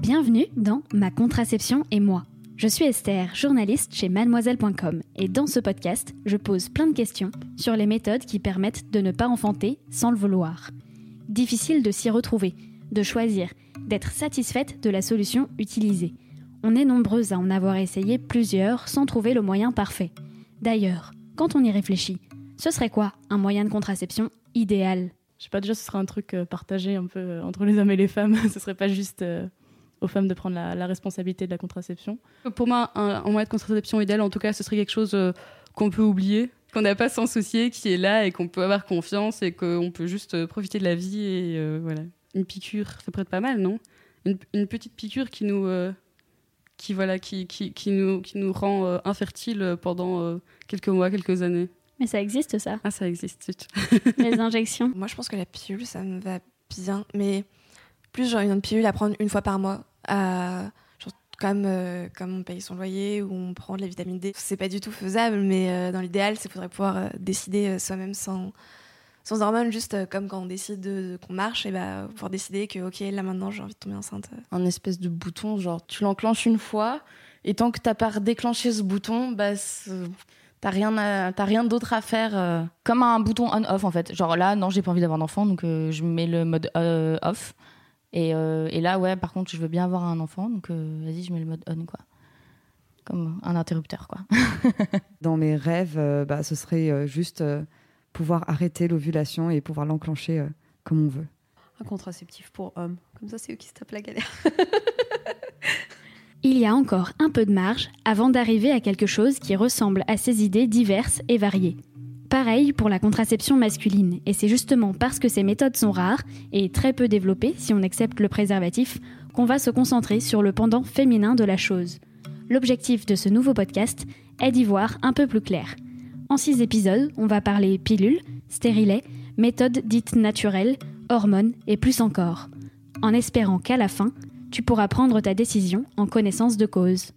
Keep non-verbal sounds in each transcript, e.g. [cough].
Bienvenue dans Ma contraception et moi. Je suis Esther, journaliste chez mademoiselle.com et dans ce podcast, je pose plein de questions sur les méthodes qui permettent de ne pas enfanter sans le vouloir. Difficile de s'y retrouver, de choisir, d'être satisfaite de la solution utilisée. On est nombreuses à en avoir essayé plusieurs sans trouver le moyen parfait. D'ailleurs, quand on y réfléchit, ce serait quoi un moyen de contraception idéal? Je sais pas, déjà ce serait un truc euh, partagé un peu euh, entre les hommes et les femmes, [laughs] ce serait pas juste euh, aux femmes de prendre la, responsabilité de la contraception. Pour moi, un, moyen de contraception idéal, en tout cas, ce serait quelque chose qu'on peut oublier, qu'on n'a pas s'en soucier, qui est là et qu'on peut avoir confiance et qu'on peut juste profiter de la vie et voilà. Une piqûre, ça être pas mal, non? Une, petite piqûre qui nous, qui voilà, qui, qui, qui nous, qui nous rend euh, infertiles pendant euh, quelques mois, quelques années. Mais ça existe ça, Ah, ça existe. zut. [laughs] [laughs] les injections. Moi, je pense que la pilule, ça me va bien. Mais plus genre une pilule à prendre une fois par mois, à, genre, comme, euh, comme on paye son loyer ou on prend de la vitamine D. C'est pas du tout faisable, mais euh, dans l'idéal, il faudrait pouvoir euh, décider euh, soi-même sans, sans hormones, juste euh, comme quand on décide de- qu'on marche, et bah, pouvoir décider que, ok, là maintenant, j'ai envie de tomber enceinte. un espèce de bouton, genre tu l'enclenches une fois, et tant que t'as pas déclenché ce bouton, bah t'as rien, à- rien d'autre à faire. euh, comme un bouton on-off en fait. Genre là, non, j'ai pas envie d'avoir d'enfant, donc euh, je mets le mode euh, off. Et, euh, et là, ouais, par contre, je veux bien avoir un enfant, donc euh, vas-y, je mets le mode on quoi. Comme un interrupteur quoi. [laughs] Dans mes rêves, euh, bah, ce serait euh, juste euh, pouvoir arrêter l'ovulation et pouvoir l'enclencher euh, comme on veut. Un contraceptif pour hommes. Comme ça, c'est eux qui se tapent la galère. [laughs] Il y a encore un peu de marge avant d'arriver à quelque chose qui ressemble à ces idées diverses et variées. Pareil pour la contraception masculine, et c'est justement parce que ces méthodes sont rares et très peu développées, si on accepte le préservatif, qu'on va se concentrer sur le pendant féminin de la chose. L'objectif de ce nouveau podcast est d'y voir un peu plus clair. En six épisodes, on va parler pilules, stérilets, méthodes dites naturelles, hormones et plus encore. En espérant qu'à la fin, tu pourras prendre ta décision en connaissance de cause.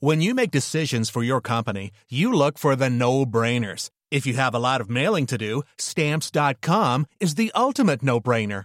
When you make decisions for your company, you look for the no brainers. If you have a lot of mailing to do, stamps.com is the ultimate no brainer.